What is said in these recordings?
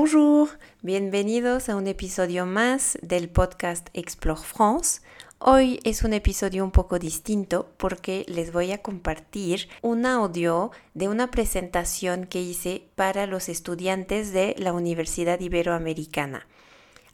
Bonjour, bienvenidos a un episodio más del podcast Explore France. Hoy es un episodio un poco distinto porque les voy a compartir un audio de una presentación que hice para los estudiantes de la Universidad Iberoamericana.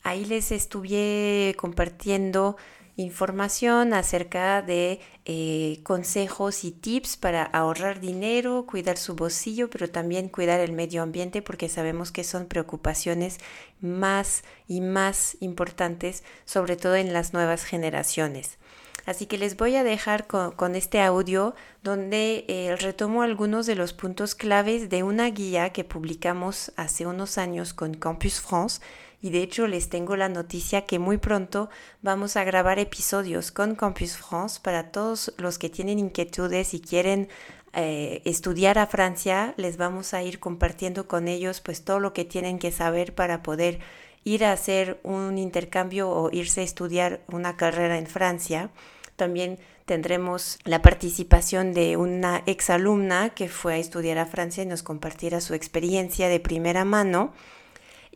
Ahí les estuve compartiendo información acerca de eh, consejos y tips para ahorrar dinero, cuidar su bolsillo, pero también cuidar el medio ambiente porque sabemos que son preocupaciones más y más importantes, sobre todo en las nuevas generaciones. Así que les voy a dejar con, este audio donde eh, retomo algunos de los puntos claves de una guía que publicamos hace unos años con Campus France y de hecho les tengo la noticia que muy pronto vamos a grabar episodios con Campus France para todos los que tienen inquietudes y quieren eh, estudiar a Francia, les vamos a ir compartiendo con ellos pues todo lo que tienen que saber para poder ir a hacer un intercambio o irse a estudiar una carrera en Francia. También tendremos la participación de una exalumna que fue a estudiar a Francia y nos compartirá su experiencia de primera mano.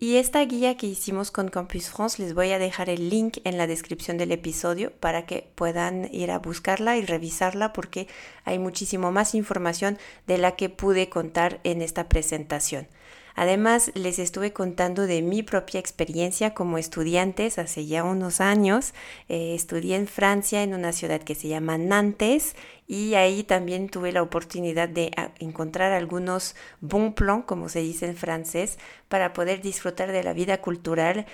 Y esta guía que hicimos con Campus France les voy a dejar el link en la descripción del episodio para que puedan ir a buscarla y revisarla porque hay muchísimo más información de la que pude contar en esta presentación. Además, les estuve contando de mi propia experiencia como estudiantes hace ya unos años. Eh, estudié en Francia, en una ciudad que se llama Nantes, y ahí también tuve la oportunidad de ah, encontrar algunos bon plans, como se dice en francés, para poder disfrutar de la vida cultural.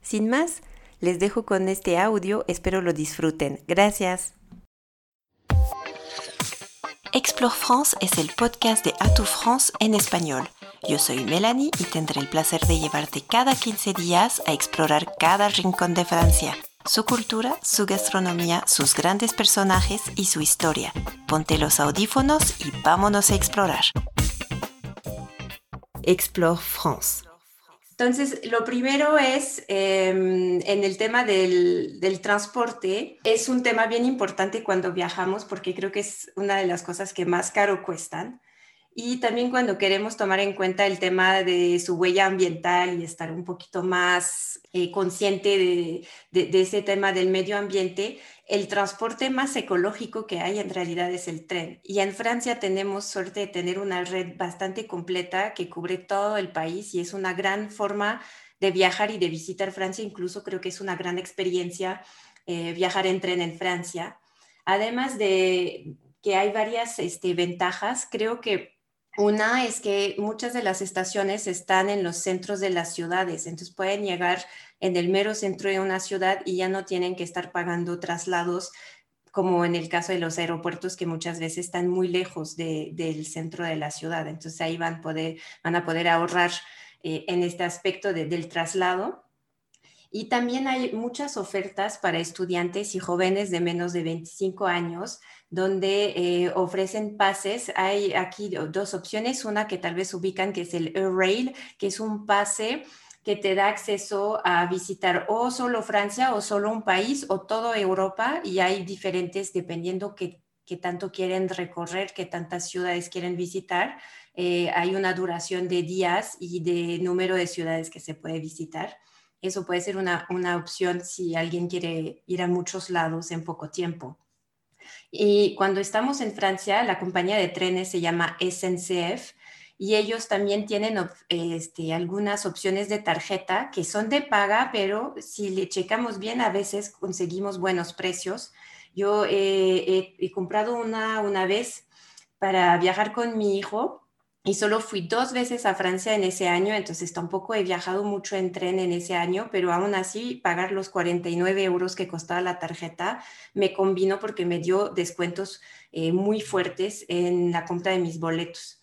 Sin más, les dejo con este audio, espero lo disfruten. Gracias. Explore France es el podcast de Atout France en español yo soy Melanie y tendré el placer de llevarte cada 15 días a explorar cada rincón de Francia, su cultura, su gastronomía, sus grandes personajes y su historia. Ponte los audífonos y vámonos a explorar. Explore France. Entonces, lo primero es em, en el tema del, del, transporte. Es un tema bien importante cuando viajamos porque creo que es una de las cosas que más caro cuestan. Y también cuando queremos tomar en cuenta el tema de su huella ambiental y estar un poquito más eh, consciente de, de, ese tema del medio ambiente, el transporte más ecológico que hay en realidad es el tren. Y en Francia tenemos suerte de tener una red bastante completa que cubre todo el país y es una gran forma de viajar y de visitar Francia. Incluso creo que es una gran experiencia eh, viajar en tren en Francia. Además de que hay varias este, ventajas, creo que una es que muchas de las estaciones están en los centros de las ciudades, entonces pueden llegar en el mero centro de una ciudad y ya no tienen que estar pagando traslados como en el caso de los aeropuertos que muchas veces están muy lejos del centro de la ciudad. Entonces ahí van, a poder ahorrar eh, en este aspecto del traslado. Y también hay muchas ofertas para estudiantes y jóvenes de menos de 25 años donde eh, ofrecen pases. Hay aquí dos opciones, una que tal vez ubican, que es el Rail, que es un pase que te da acceso a visitar o solo Francia o solo un país o toda Europa y hay diferentes dependiendo qué, tanto quieren recorrer, qué tantas ciudades quieren visitar. Eh, hay una duración de días y de número de ciudades que se puede visitar. Eso puede ser una opción si alguien quiere ir a muchos lados en poco tiempo. Y cuando estamos en Francia, la compañía de trenes se llama SNCF y ellos también tienen este, algunas opciones de tarjeta que son de paga, pero si le checamos bien, a veces conseguimos buenos precios. Yo he comprado una una vez para viajar con mi hijo y solo fui dos veces a Francia en ese año, entonces tampoco he viajado mucho en tren en ese año, pero aún así pagar los 49 euros que costaba la tarjeta me combinó porque me dio descuentos eh, muy fuertes en la compra de mis boletos.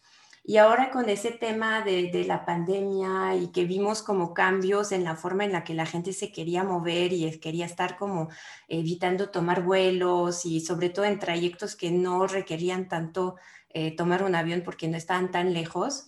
Y ahora con ese tema de, la pandemia y que vimos como cambios en la forma en la que la gente se quería mover y quería estar como evitando tomar vuelos y sobre todo en trayectos que no requerían tanto eh, tomar un avión porque no estaban tan lejos.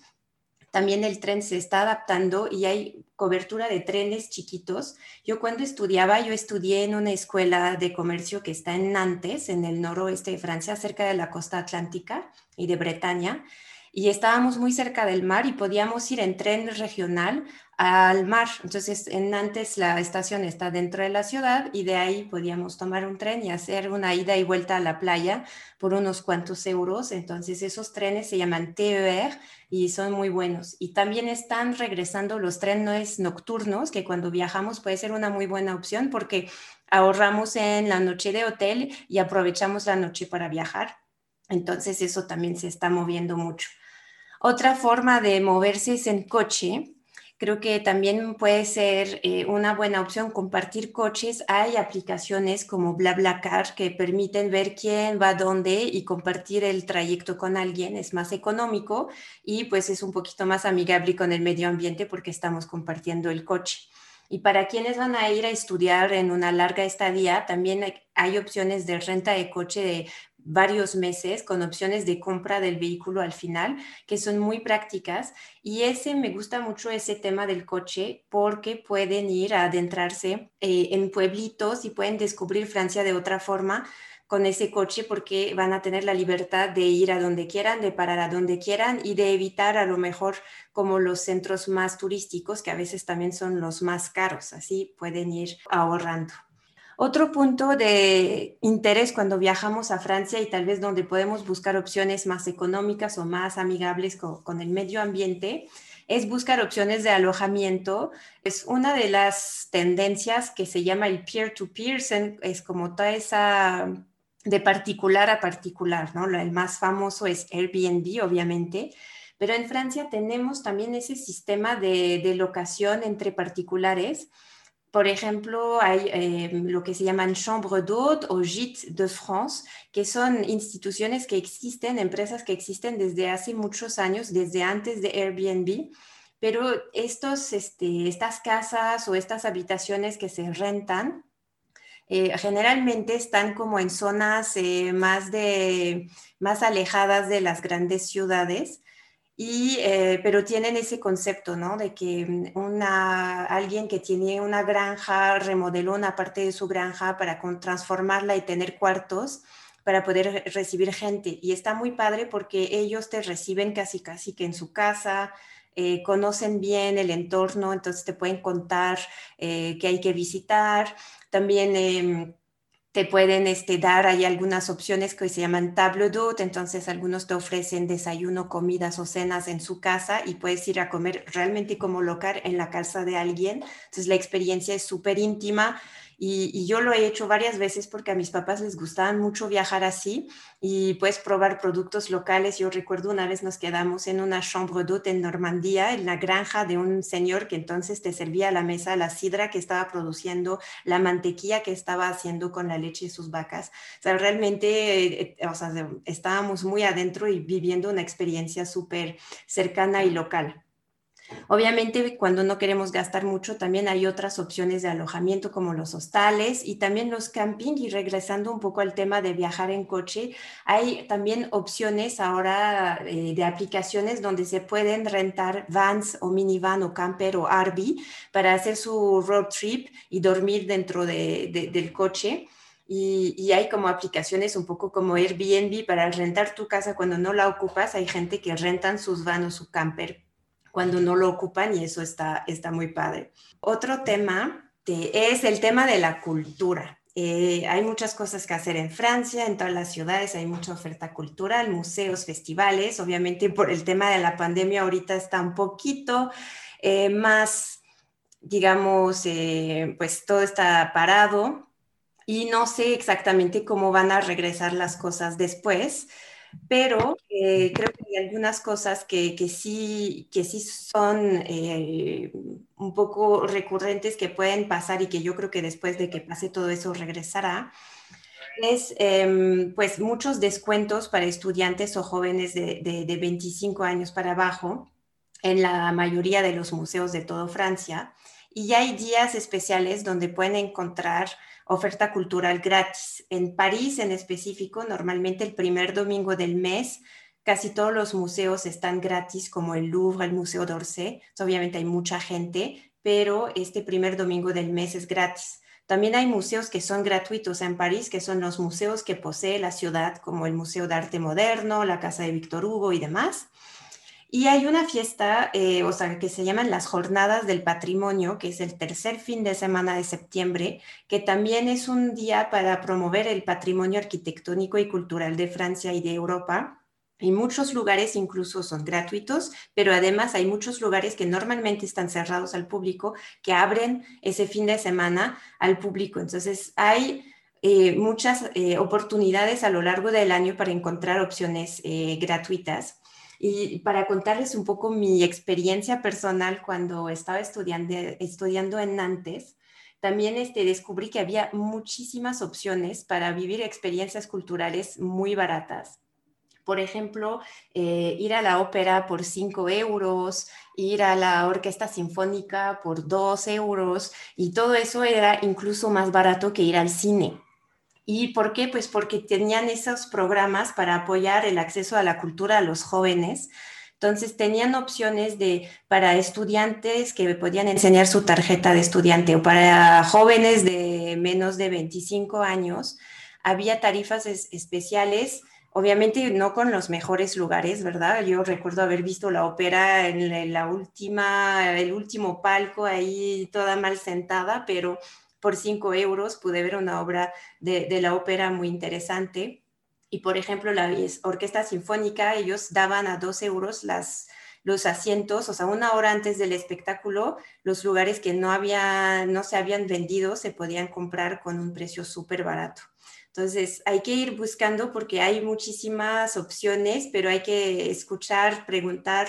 También el tren se está adaptando y hay cobertura de trenes chiquitos. Yo cuando estudiaba, yo estudié en una escuela de comercio que está en Nantes, en el noroeste de Francia, cerca de la costa atlántica y de Bretaña. Y estábamos muy cerca del mar y podíamos ir en tren regional al mar. Entonces, en antes la estación está dentro de la ciudad y de ahí podíamos tomar un tren y hacer una ida y vuelta a la playa por unos cuantos euros. Entonces, esos trenes se llaman TER y son muy buenos. Y también están regresando los trenes nocturnos, que cuando viajamos puede ser una muy buena opción porque ahorramos en la noche de hotel y aprovechamos la noche para viajar. Entonces, eso también se está moviendo mucho. Otra forma de moverse es en coche. Creo que también puede ser eh, una buena opción compartir coches. Hay aplicaciones como BlaBlaCar que permiten ver quién va dónde y compartir el trayecto con alguien. Es más económico y pues es un poquito más amigable con el medio ambiente porque estamos compartiendo el coche. Y para quienes van a ir a estudiar en una larga estadía, también hay opciones de renta de coche de varios meses con opciones de compra del vehículo al final, que son muy prácticas. Y ese me gusta mucho ese tema del coche porque pueden ir a adentrarse eh, en pueblitos y pueden descubrir Francia de otra forma con ese coche porque van a tener la libertad de ir a donde quieran, de parar a donde quieran y de evitar a lo mejor como los centros más turísticos, que a veces también son los más caros. Así pueden ir ahorrando. Otro punto de interés cuando viajamos a Francia y tal vez donde podemos buscar opciones más económicas o más amigables con, el medio ambiente es buscar opciones de alojamiento. Es una de las tendencias que se llama el peer-to-peer, es como toda esa de particular a particular, ¿no? El más famoso es Airbnb, obviamente, pero en Francia tenemos también ese sistema de, de locación entre particulares por ejemplo, hay eh, lo que se llaman Chambre d'Hôte o Gîtes de France, que son instituciones que existen, empresas que existen desde hace muchos años, desde antes de Airbnb, pero estos, este, estas casas o estas habitaciones que se rentan eh, generalmente están como en zonas eh, más, de, más alejadas de las grandes ciudades y, eh, pero tienen ese concepto, ¿no? De que mm, una, alguien que tiene una granja remodeló una parte de su granja para transformarla y tener cuartos para poder recibir gente. Y está muy padre porque ellos te reciben casi, casi que en su casa, eh, conocen bien el entorno, entonces te pueden contar eh, qué hay que visitar. También em, te pueden este, dar, hay algunas opciones que se llaman table d'hôte, entonces algunos te ofrecen desayuno, comidas o cenas en su casa y puedes ir a comer realmente como local en la casa de alguien. Entonces la experiencia es súper íntima y, yo lo he hecho varias veces porque a mis papás les gustaba mucho viajar así y puedes probar productos locales. Yo recuerdo una vez nos quedamos en una chambre d'hôte en Normandía, en la granja de un señor que entonces te servía a la mesa la sidra que estaba produciendo, la mantequilla que estaba haciendo con la leche de sus vacas. O sea, realmente eh, o sea, estábamos muy adentro y viviendo una experiencia súper cercana y local. Obviamente, cuando no queremos gastar mucho, también hay otras opciones de alojamiento como los hostales y también los camping. Y regresando un poco al tema de viajar en coche, hay también opciones ahora eh, de aplicaciones donde se pueden rentar vans o minivan o camper o RV para hacer su road trip y dormir dentro del coche. Y, y, hay como aplicaciones un poco como Airbnb para rentar tu casa cuando no la ocupas. Hay gente que rentan sus van o su camper cuando no lo ocupan y eso está, está muy padre. Otro tema es el tema de la cultura. Eh, hay muchas cosas que hacer en Francia, en todas las ciudades hay mucha oferta cultural, museos, festivales. Obviamente por el tema de la pandemia ahorita está un poquito eh, más, digamos, eh, pues todo está parado y no sé exactamente cómo van a regresar las cosas después pero eh, creo que hay algunas cosas que, que, sí, que sí son eh, un poco recurrentes que pueden pasar y que yo creo que después de que pase todo eso regresará. Es em, pues muchos descuentos para estudiantes o jóvenes de, de, de 25 años para abajo en la mayoría de los museos de todo Francia. Y hay días especiales donde pueden encontrar oferta cultural gratis. En París en específico, normalmente el primer domingo del mes, casi todos los museos están gratis, como el Louvre, el Museo d'Orsay. Obviamente hay mucha gente, pero este primer domingo del mes es gratis. También hay museos que son gratuitos en París, que son los museos que posee la ciudad, como el Museo de Arte Moderno, la Casa de Víctor Hugo y demás. Y hay una fiesta, eh, o sea, que se llaman las Jornadas del Patrimonio, que es el tercer fin de semana de septiembre, que también es un día para promover el patrimonio arquitectónico y cultural de Francia y de Europa. Y muchos lugares incluso son gratuitos, pero además hay muchos lugares que normalmente están cerrados al público, que abren ese fin de semana al público. Entonces hay eh, muchas eh, oportunidades a lo largo del año para encontrar opciones gratuitas. Y para contarles un poco mi experiencia personal cuando estaba estudiando, en Nantes, también este, descubrí que había muchísimas opciones para vivir experiencias culturales muy baratas. Por ejemplo, eh, ir a la ópera por 5 euros, ir a la orquesta sinfónica por 2 euros, y todo eso era incluso más barato que ir al cine. ¿Y por qué? Pues porque tenían esos programas para apoyar el acceso a la cultura a los jóvenes. Entonces tenían opciones de para estudiantes que podían enseñar su tarjeta de estudiante o para jóvenes de menos de 25 años. Había tarifas especiales, obviamente no con los mejores lugares, ¿verdad? Yo recuerdo haber visto la ópera en la última, el último palco ahí toda mal sentada, pero por 5 euros pude ver una obra de, la ópera muy interesante. Y por ejemplo, la Orquesta Sinfónica, ellos daban a 2 euros los asientos, o sea, una hora antes del espectáculo, los lugares que no, había, no se habían vendido se podían comprar con un precio súper barato. Entonces, hay que ir buscando porque hay muchísimas opciones, pero hay que escuchar, preguntar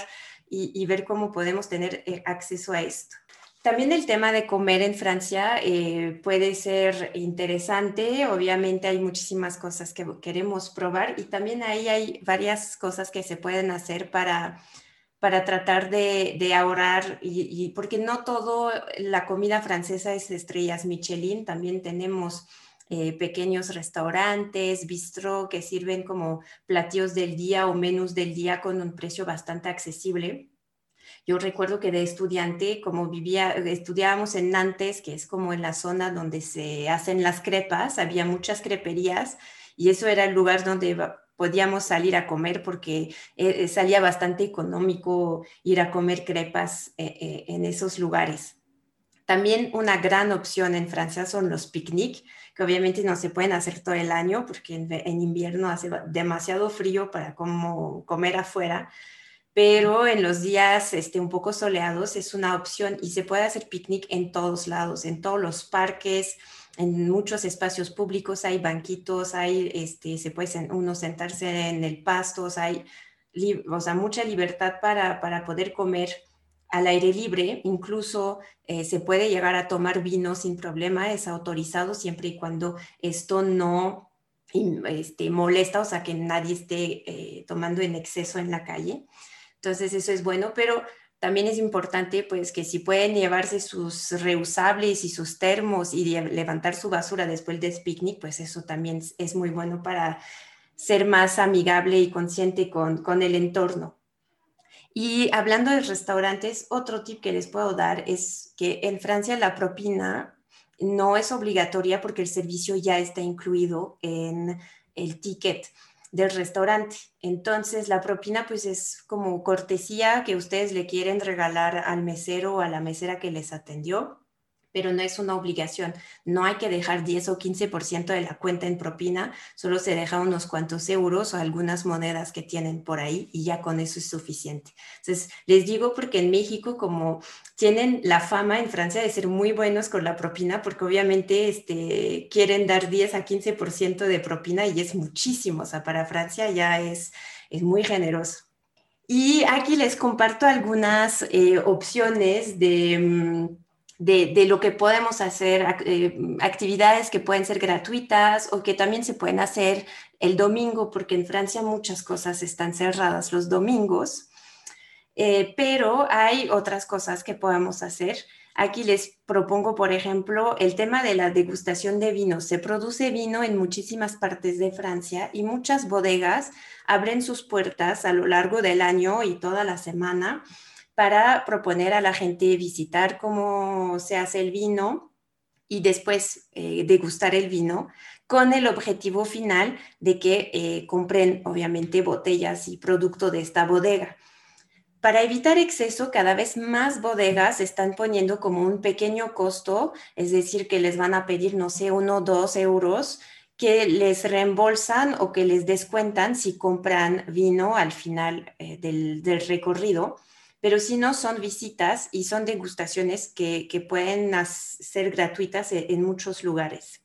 y, y ver cómo podemos tener eh, acceso a esto. También el tema de comer en Francia eh, puede ser interesante. Obviamente hay muchísimas cosas que queremos probar y también ahí hay varias cosas que se pueden hacer para, para tratar de, ahorrar y, porque no todo la comida francesa es estrellas Michelin. También tenemos eh, pequeños restaurantes, bistro que sirven como platillos del día o menús del día con un precio bastante accesible. Yo recuerdo que de estudiante, como vivía, estudiábamos en Nantes, que es como en la zona donde se hacen las crepas, había muchas creperías y eso era el lugar donde podíamos salir a comer porque eh, salía bastante económico ir a comer crepas eh, eh, en esos lugares. También una gran opción en Francia son los picnic, que obviamente no se pueden hacer todo el año porque en, en invierno hace demasiado frío para como comer afuera, pero en los días este, un poco soleados es una opción y se puede hacer picnic en todos lados, en todos los parques, en muchos espacios públicos hay banquitos, hay, este, se puede uno sentarse en el pasto, hay o sea, mucha libertad para, para, poder comer al aire libre, incluso eh, se puede llegar a tomar vino sin problema, es autorizado siempre y cuando esto no este, molesta, o sea, que nadie esté eh, tomando en exceso en la calle. Entonces eso es bueno, pero también es importante pues que si pueden llevarse sus reusables y sus termos y levantar su basura después del picnic, pues eso también es muy bueno para ser más amigable y consciente con, con el entorno. Y hablando de restaurantes, otro tip que les puedo dar es que en Francia la propina no es obligatoria porque el servicio ya está incluido en el ticket del restaurante. Entonces, la propina pues es como cortesía que ustedes le quieren regalar al mesero o a la mesera que les atendió pero no es una obligación. No hay que dejar 10 o 15% de la cuenta en propina, solo se deja unos cuantos euros o algunas monedas que tienen por ahí y ya con eso es suficiente. Entonces, les digo porque en México, como tienen la fama en Francia de ser muy buenos con la propina, porque obviamente este, quieren dar 10 a 15% de propina y es muchísimo, o sea, para Francia ya es, es muy generoso. Y aquí les comparto algunas eh, opciones de... Mm, de, lo que podemos hacer, eh, actividades que pueden ser gratuitas o que también se pueden hacer el domingo, porque en Francia muchas cosas están cerradas los domingos, eh, pero hay otras cosas que podemos hacer. Aquí les propongo, por ejemplo, el tema de la degustación de vino. Se produce vino en muchísimas partes de Francia y muchas bodegas abren sus puertas a lo largo del año y toda la semana para proponer a la gente visitar cómo se hace el vino y después eh, degustar el vino con el objetivo final de que eh, compren obviamente botellas y producto de esta bodega. Para evitar exceso, cada vez más bodegas están poniendo como un pequeño costo, es decir, que les van a pedir, no sé, uno o dos euros que les reembolsan o que les descuentan si compran vino al final eh, del, recorrido, pero si no son visitas y son degustaciones que, pueden ser gratuitas e, en muchos lugares.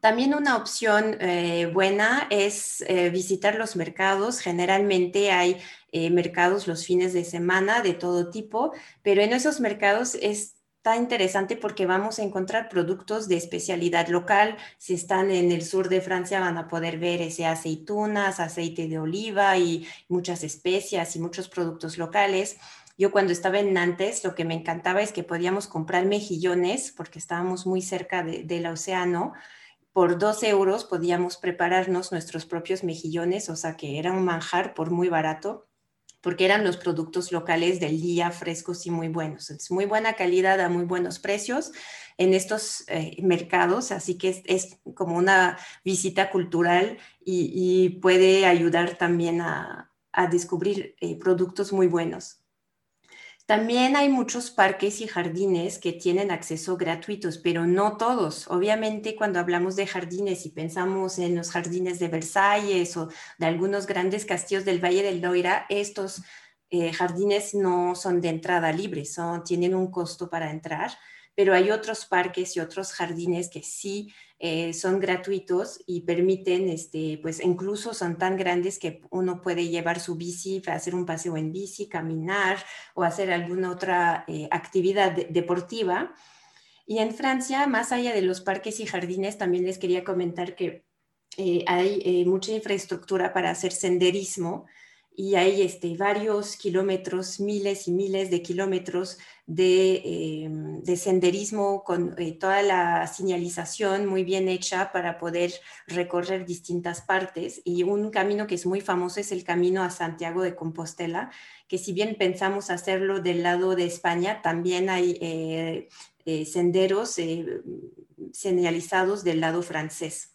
También una opción eh, buena es eh, visitar los mercados. Generalmente hay mercados los fines de semana de todo tipo, pero en esos mercados es está interesante porque vamos a encontrar productos de especialidad local. Si están en el sur de Francia van a poder ver ese aceitunas, aceite de oliva y muchas especias y muchos productos locales. Yo cuando estaba en Nantes lo que me encantaba es que podíamos comprar mejillones porque estábamos muy cerca del océano. Por dos euros podíamos prepararnos nuestros propios mejillones, o sea que era un manjar por muy barato porque eran los productos locales del día frescos y muy buenos. Es muy buena calidad a muy buenos precios en estos eh, mercados, así que es, como una visita cultural y, puede ayudar también a, descubrir eh, productos muy buenos. También hay muchos parques y jardines que tienen acceso gratuitos, pero no todos. Obviamente, cuando hablamos de jardines y pensamos en los jardines de Versalles o de algunos grandes castillos del Valle del Loira, estos eh, jardines no son de entrada libre, son, tienen un costo para entrar pero hay otros parques y otros jardines que sí eh, son gratuitos y permiten, este, pues incluso son tan grandes que uno puede llevar su bici, hacer un paseo en bici, caminar o hacer alguna otra eh, actividad deportiva. Y en Francia, más allá de los parques y jardines, también les quería comentar que eh, hay mucha infraestructura para hacer senderismo y hay este, varios kilómetros, miles y miles de kilómetros de, eh, senderismo con eh, toda la señalización muy bien hecha para poder recorrer distintas partes. Y un camino que es muy famoso es el camino a Santiago de Compostela, que si bien pensamos hacerlo del lado de España, también hay eh, senderos señalizados del lado francés.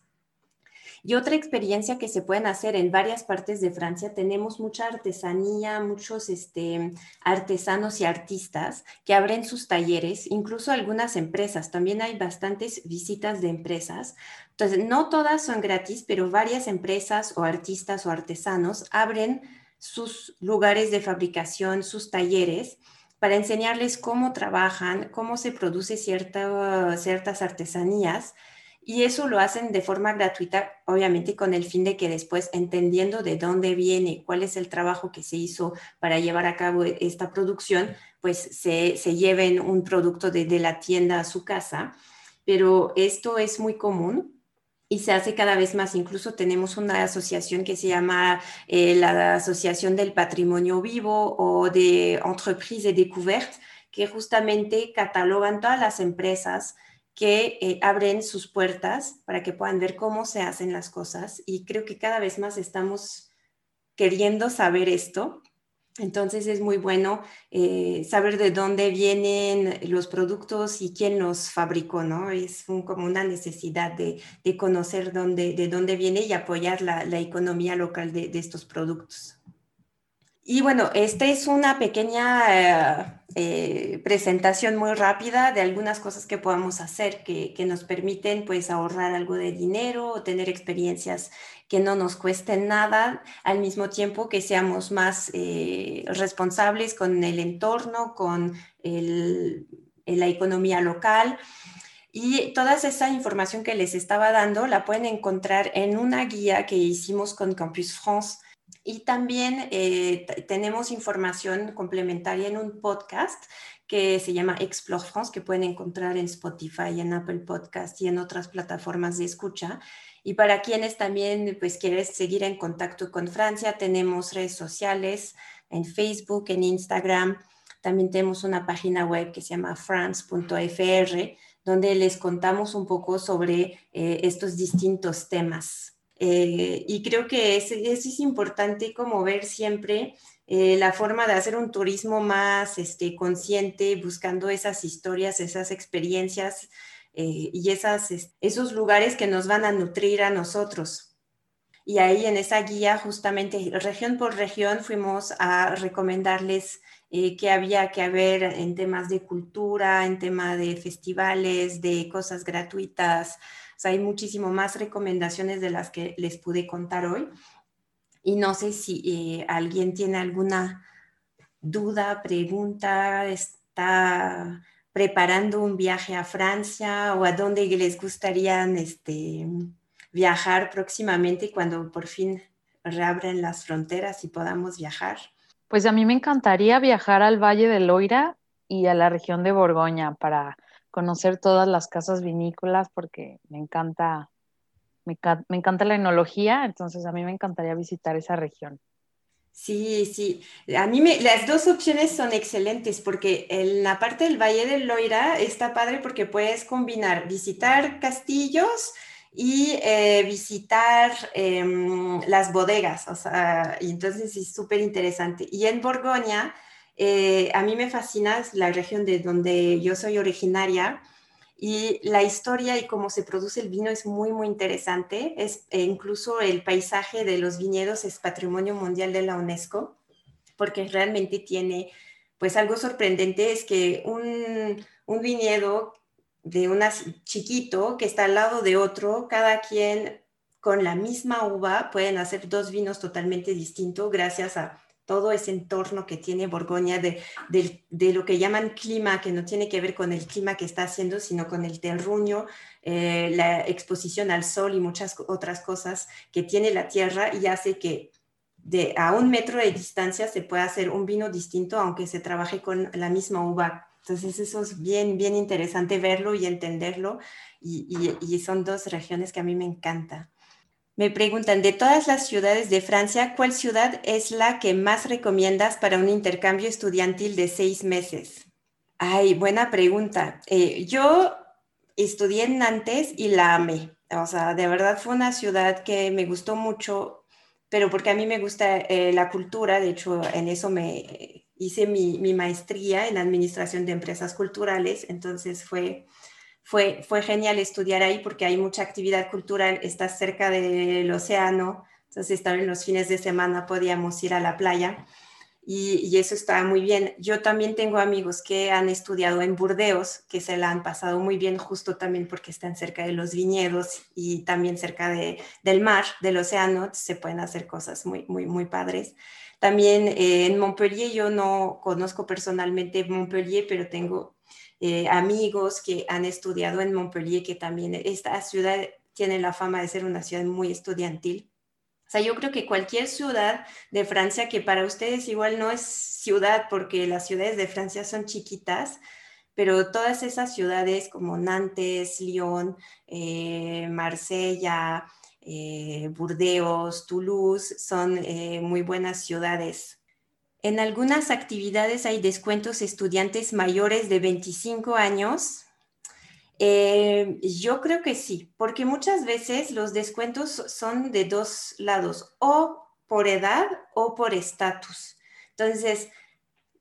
Y otra experiencia que se pueden hacer en varias partes de Francia, tenemos mucha artesanía, muchos este, artesanos y artistas que abren sus talleres, incluso algunas empresas. También hay bastantes visitas de empresas. Entonces, no todas son gratis, pero varias empresas o artistas o artesanos abren sus lugares de fabricación, sus talleres para enseñarles cómo trabajan, cómo se produce ciertas artesanías y eso lo hacen de forma gratuita, obviamente con el fin de que después, entendiendo de dónde viene, cuál es el trabajo que se hizo para llevar a cabo e-, esta producción, pues se, se lleven un producto de, la tienda a su casa. Pero esto es muy común y se hace cada vez más. Incluso tenemos una asociación que se llama eh, la Asociación del Patrimonio Vivo o de Entreprise et Découverte, que justamente catalogan todas las empresas que eh, abren sus puertas para que puedan ver cómo se hacen las cosas y creo que cada vez más estamos queriendo saber esto. Entonces es muy bueno eh, saber de dónde vienen los productos y quién los fabricó, ¿no? Es como una necesidad de, conocer dónde, de dónde viene y apoyar la, economía local de estos productos. Y bueno, esta es una pequeña eh, eh, presentación muy rápida de algunas cosas que podamos hacer que, nos permiten pues ahorrar algo de dinero o tener experiencias que no nos cuesten nada, al mismo tiempo que seamos más eh, responsables con el entorno, con la economía local. Y toda esa información que les estaba dando la pueden encontrar en una guía que hicimos con Campus France y también eh, tenemos información complementaria en un podcast que se llama Explore France, que pueden encontrar en Spotify, en Apple Podcast y en otras plataformas de escucha. Y para quienes también pues quieren seguir en contacto con Francia, tenemos redes sociales en Facebook, en Instagram. También tenemos una página web que se llama france.fr, donde les contamos un poco sobre eh, estos distintos temas. Eh, y creo que es importante como ver siempre eh, la forma de hacer un turismo más este, consciente, buscando esas historias, esas experiencias eh, y esas, esos lugares que nos van a nutrir a nosotros. Y ahí en esa guía, justamente región por región, fuimos a recomendarles eh, qué había que haber en temas de cultura, en tema de festivales, de cosas gratuitas. Hay muchísimo más recomendaciones de las que les pude contar hoy. Y no sé si eh, alguien tiene alguna duda, pregunta, está preparando un viaje a Francia o a dónde les gustaría este, viajar próximamente cuando por fin reabren las fronteras y podamos viajar. Pues a mí me encantaría viajar al Valle de Loira y a la región de Borgoña para conocer todas las casas vinícolas porque me encanta, me, encanta la enología, entonces a mí me encantaría visitar esa región. Sí, sí. A mí las dos opciones son excelentes porque en la parte del Valle del Loira está padre porque puedes combinar visitar castillos y eh, visitar em, las bodegas. O sea, y entonces es súper interesante. Y en Borgoña, eh, a mí me fascina la región de donde yo soy originaria y la historia y cómo se produce el vino es muy, muy interesante. Es, e incluso el paisaje de los viñedos es patrimonio mundial de la UNESCO, porque realmente tiene, pues algo sorprendente es que un, un viñedo de un chiquito que está al lado de otro, cada quien con la misma uva pueden hacer dos vinos totalmente distintos gracias a todo ese entorno que tiene Borgoña de, lo que llaman clima, que no tiene que ver con el clima que está haciendo, sino con el terruño, eh, la exposición al sol y muchas otras cosas que tiene la tierra y hace que de a un metro de distancia se pueda hacer un vino distinto, aunque se trabaje con la misma uva. Entonces eso es bien, bien interesante verlo y entenderlo y, son dos regiones que a mí me encantan. Me preguntan, de todas las ciudades de Francia, ¿cuál ciudad es la que más recomiendas para un intercambio estudiantil de seis meses? Ay, buena pregunta. Eh, yo estudié en Nantes y la amé. O sea, de verdad fue una ciudad que me gustó mucho, pero porque a mí me gusta eh, la cultura, de hecho en eso me hice mi, mi maestría en administración de empresas culturales, entonces fue fue, fue genial estudiar ahí porque hay mucha actividad cultural, estás cerca del océano, entonces también los fines de semana podíamos ir a la playa y, eso estaba muy bien. Yo también tengo amigos que han estudiado en Burdeos, que se la han pasado muy bien justo también porque están cerca de los viñedos y también cerca de, del mar, del océano, se pueden hacer cosas muy, muy, muy padres. También eh, en Montpellier, yo no conozco personalmente Montpellier, pero tengo eh, amigos que han estudiado en Montpellier, que también esta ciudad tiene la fama de ser una ciudad muy estudiantil. O sea, yo creo que cualquier ciudad de Francia, que para ustedes igual no es ciudad porque las ciudades de Francia son chiquitas, pero todas esas ciudades como Nantes, Lyon, eh, Marsella, eh, Burdeos, Toulouse, son muy buenas ciudades en algunas actividades hay descuentos estudiantes mayores de 25 años. Eh, yo creo que sí, porque muchas veces los descuentos son de dos lados, o por edad o por estatus. Entonces,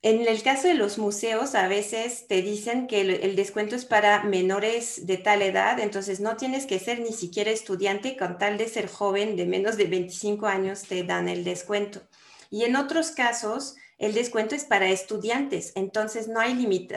en el caso de los museos, a veces te dicen que el, descuento es para menores de tal edad, entonces no tienes que ser ni siquiera estudiante, con tal de ser joven de menos de 25 años te dan el descuento. Y en otros casos, el descuento es para estudiantes, entonces no hay límite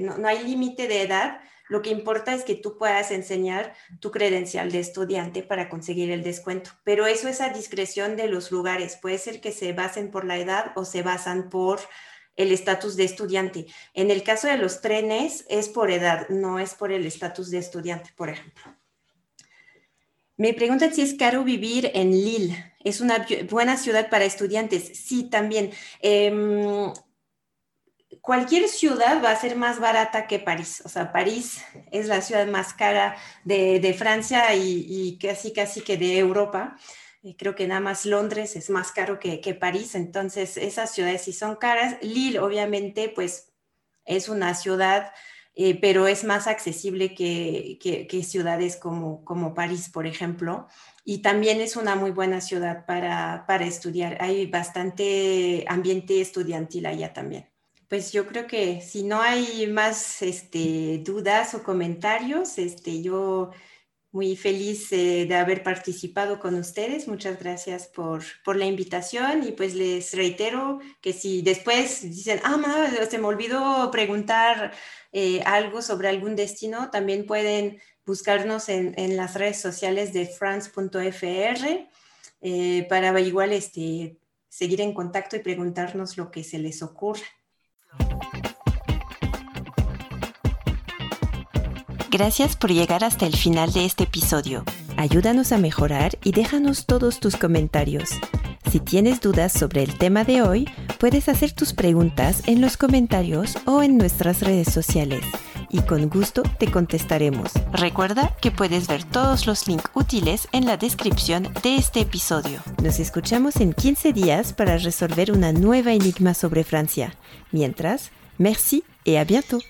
no, hay límite de edad. Lo que importa es que tú puedas enseñar tu credencial de estudiante para conseguir el descuento. Pero eso es a discreción de los lugares. Puede ser que se basen por la edad o se basan por el estatus de estudiante. En el caso de los trenes es por edad, no es por el estatus de estudiante, por ejemplo. Me preguntan si es caro vivir en Lille. Es una buena ciudad para estudiantes. Sí, también. Em, cualquier ciudad va a ser más barata que París. O sea, París es la ciudad más cara de, Francia y, casi, casi que de Europa. Eh, creo que nada más Londres es más caro que, que París. Entonces, esas ciudades sí son caras. Lille, obviamente, pues es una ciudad eh, pero es más accesible que, ciudades como, como, París, por ejemplo. Y también es una muy buena ciudad para, estudiar. Hay bastante ambiente estudiantil allá también. Pues yo creo que si no hay más este, dudas o comentarios, este, yo muy feliz eh, de haber participado con ustedes. Muchas gracias por, por, la invitación y pues les reitero que si después dicen, ah, se me olvidó preguntar eh, algo sobre algún destino, también pueden buscarnos en, en las redes sociales de france.fr eh, para igual este, seguir en contacto y preguntarnos lo que se les ocurra. Gracias por llegar hasta el final de este episodio. Ayúdanos a mejorar y déjanos todos tus comentarios. Si tienes dudas sobre el tema de hoy, puedes hacer tus preguntas en los comentarios o en nuestras redes sociales y con gusto te contestaremos. Recuerda que puedes ver todos los links útiles en la descripción de este episodio. Nos escuchamos en 15 días para resolver una nueva enigma sobre Francia. Mientras, merci et à bientôt.